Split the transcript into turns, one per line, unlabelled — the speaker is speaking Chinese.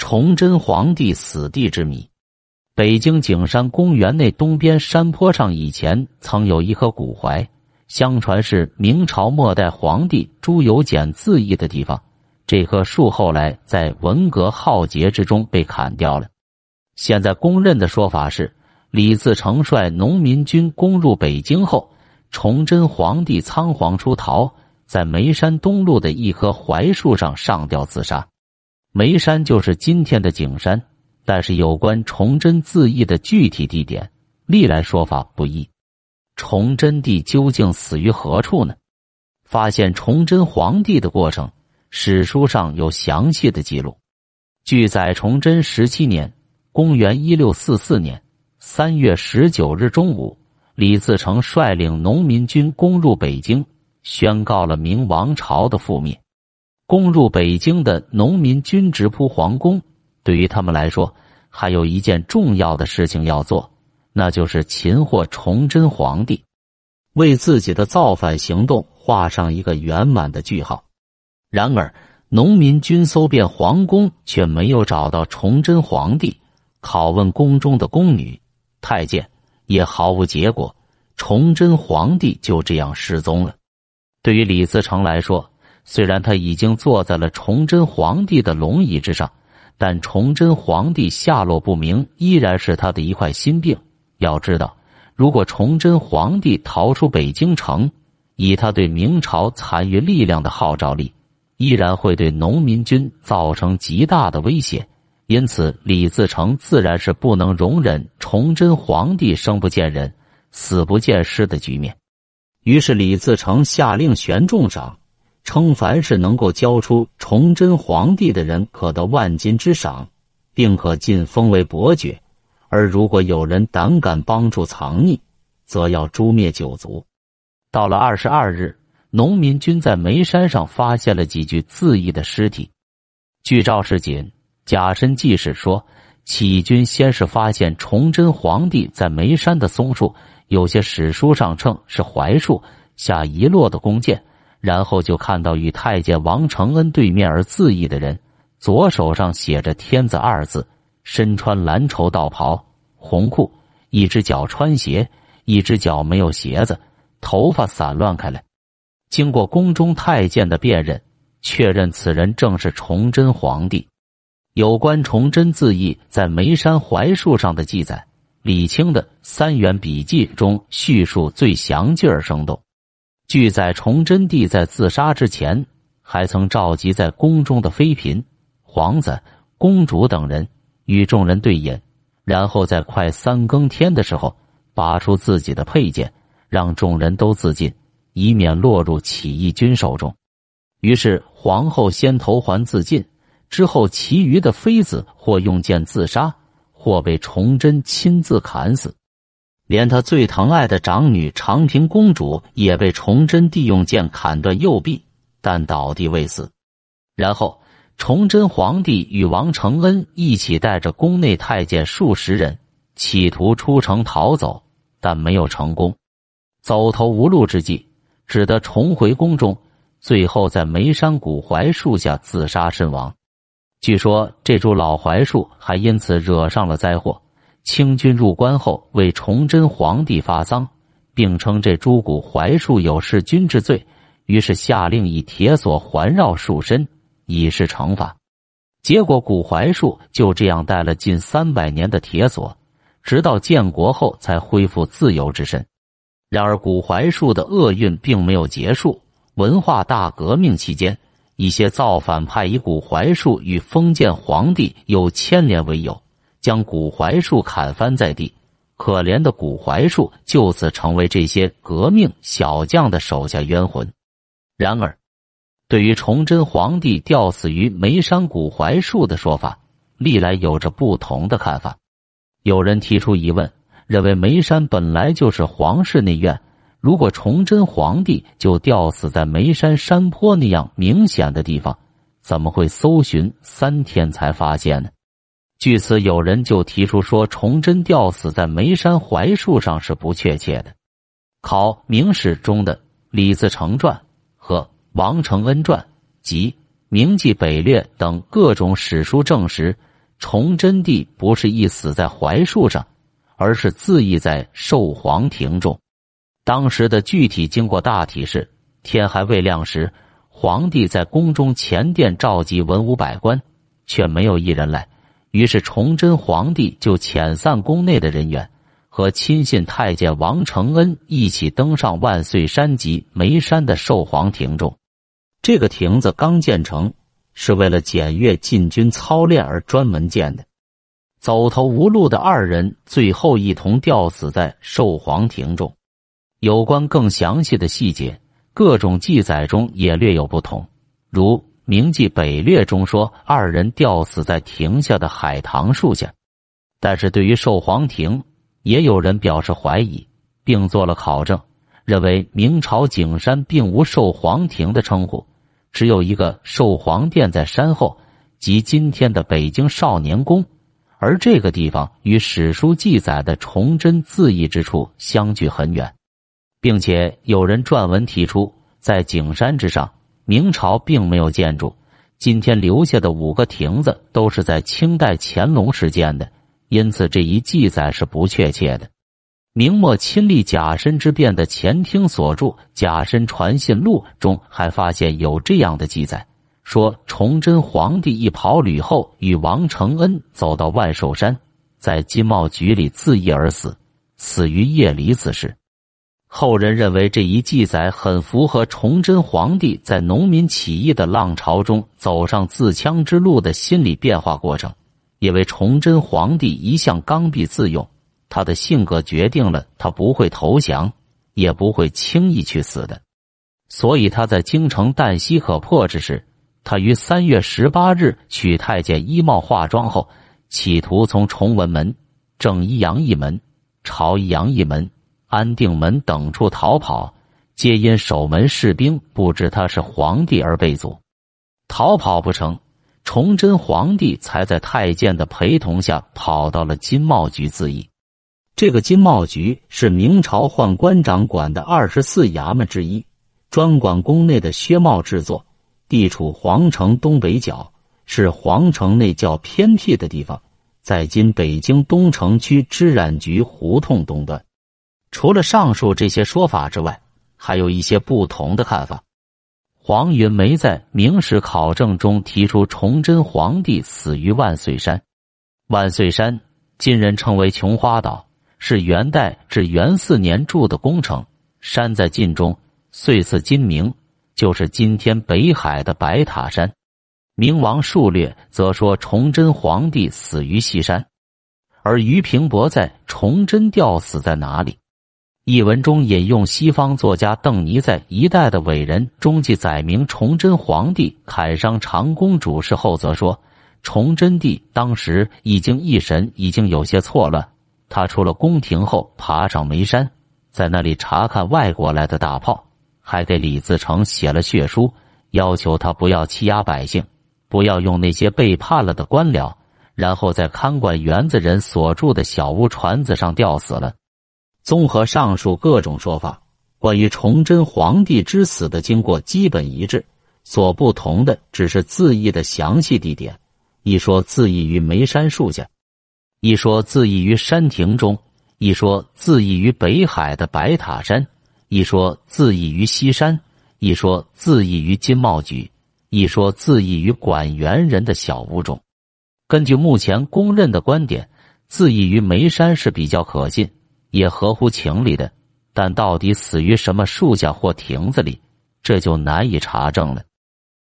崇祯皇帝死地之谜。北京景山公园内东边山坡上，以前曾有一棵古槐，相传是明朝末代皇帝朱由检自缢的地方。这棵树后来在文革浩劫之中被砍掉了。现在公认的说法是，李自成率农民军攻入北京后，崇祯皇帝仓皇出逃，在眉山东路的一棵槐树上上吊自杀。眉山就是今天的景山，但是有关崇祯自缢的具体地点，历来说法不一。崇祯帝究竟死于何处呢？发现崇祯皇帝的过程，史书上有详细的记录。据载，崇祯十七年（公元一六四四年）三月十九日中午，李自成率领农民军攻入北京，宣告了明王朝的覆灭。攻入北京的农民军直扑皇宫，对于他们来说，还有一件重要的事情要做，那就是擒获崇祯皇帝，为自己的造反行动画上一个圆满的句号。然而，农民军搜遍皇宫，却没有找到崇祯皇帝，拷问宫中的宫女、太监，也毫无结果。崇祯皇帝就这样失踪了。对于李自成来说，虽然他已经坐在了崇祯皇帝的龙椅之上，但崇祯皇帝下落不明依然是他的一块心病。要知道，如果崇祯皇帝逃出北京城，以他对明朝残余力量的号召力，依然会对农民军造成极大的威胁。因此，李自成自然是不能容忍崇祯皇帝生不见人、死不见尸的局面。于是，李自成下令悬重赏。称凡是能够交出崇祯皇帝的人，可得万金之赏，并可晋封为伯爵；而如果有人胆敢帮助藏匿，则要诛灭九族。到了二十二日，农民军在眉山上发现了几具自缢的尸体。据赵世锦《甲申纪事》说，起义军先是发现崇祯皇帝在眉山的松树，有些史书上称是槐树下遗落的弓箭。然后就看到与太监王承恩对面而自缢的人，左手上写着“天子”二字，身穿蓝绸道袍、红裤，一只脚穿鞋，一只脚没有鞋子，头发散乱开来。经过宫中太监的辨认，确认此人正是崇祯皇帝。有关崇祯自缢在眉山槐树上的记载，李清的《三元笔记》中叙述最详尽而生动。据载，崇祯帝在自杀之前，还曾召集在宫中的妃嫔、皇子、公主等人，与众人对饮，然后在快三更天的时候，拔出自己的佩剑，让众人都自尽，以免落入起义军手中。于是，皇后先投环自尽，之后其余的妃子或用剑自杀，或被崇祯亲自砍死。连他最疼爱的长女长平公主也被崇祯帝用剑砍断右臂，但倒地未死。然后，崇祯皇帝与王承恩一起带着宫内太监数十人，企图出城逃走，但没有成功。走投无路之际，只得重回宫中，最后在眉山古槐树下自杀身亡。据说这株老槐树还因此惹上了灾祸。清军入关后，为崇祯皇帝发丧，并称这株古槐树有弑君之罪，于是下令以铁索环绕树身，以示惩罚。结果古槐树就这样戴了近三百年的铁索，直到建国后才恢复自由之身。然而，古槐树的厄运并没有结束。文化大革命期间，一些造反派以古槐树与封建皇帝有牵连为由。将古槐树砍翻在地，可怜的古槐树就此成为这些革命小将的手下冤魂。然而，对于崇祯皇帝吊死于眉山古槐树的说法，历来有着不同的看法。有人提出疑问，认为眉山本来就是皇室内院，如果崇祯皇帝就吊死在眉山山坡那样明显的地方，怎么会搜寻三天才发现呢？据此，有人就提出说，崇祯吊死在眉山槐树上是不确切的。考《明史》中的《李自成传》和《王承恩传》及《明记北略》等各种史书证实，崇祯帝不是一死在槐树上，而是自缢在寿皇亭中。当时的具体经过大体是：天还未亮时，皇帝在宫中前殿召集文武百官，却没有一人来。于是崇祯皇帝就遣散宫内的人员，和亲信太监王承恩一起登上万岁山及眉山的寿皇亭中。这个亭子刚建成。是为了检阅禁军操练而专门建的。走投无路的二人最后一同吊死在寿皇亭中。有关更详细的细节，各种记载中也略有不同。如《明记北略》中说，二人吊死在亭下的海棠树下。但是对于寿皇亭，也有人表示怀疑，并做了考证，认为明朝景山并无寿皇亭的称呼。只有一个寿皇殿在山后，即今天的北京少年宫，而这个地方与史书记载的崇祯自缢之处相距很远，并且有人撰文提出，在景山之上，明朝并没有建筑，今天留下的五个亭子都是在清代乾隆时建的，因此这一记载是不确切的。明末亲历甲申之变的前厅所著《甲申传信录》中还发现有这样的记载：说崇祯皇帝一跑旅后，与王承恩走到万寿山，在金茂局里自缢而死，死于夜里子时。后人认为这一记载很符合崇祯皇帝在农民起义的浪潮中走上自强之路的心理变化过程，因为崇祯皇帝一向刚愎自用。他的性格决定了他不会投降，也不会轻易去死的。所以他在京城旦夕可破之时，他于三月十八日取太监衣帽化妆后，企图从崇文门、正一阳一门、朝一阳一门、安定门等处逃跑，皆因守门士兵不知他是皇帝而被阻。逃跑不成，崇祯皇帝才在太监的陪同下跑到了金茂局自缢。这个金茂局是明朝宦官掌管的二十四衙门之一，专管宫内的靴帽制作，地处皇城东北角，是皇城内较偏僻的地方，在今北京东城区织染局胡同东端。除了上述这些说法之外，还有一些不同的看法。黄云梅在《明史考证》中提出，崇祯皇帝死于万岁山。万岁山，今人称为琼花岛。是元代至元四年筑的工程，山在晋中，岁次金名，就是今天北海的白塔山。明王述略则说崇祯皇帝死于西山，而于平伯在《崇祯吊死在哪里》一文中引用西方作家邓尼在《一代的伟人》中记载明崇祯皇帝砍伤长公主事后，则说崇祯帝当时已经一神已经有些错乱。他出了宫廷后，爬上眉山，在那里查看外国来的大炮，还给李自成写了血书，要求他不要欺压百姓，不要用那些背叛了的官僚，然后在看管园子人所住的小屋船子上吊死了。综合上述各种说法，关于崇祯皇帝之死的经过基本一致，所不同的只是自缢的详细地点。一说自缢于梅山树下。一说自缢于山亭中，一说自缢于北海的白塔山，一说自缢于西山，一说自缢于金茂局，一说自缢于管园人的小屋中。根据目前公认的观点，自缢于眉山是比较可信，也合乎情理的。但到底死于什么树下或亭子里，这就难以查证了。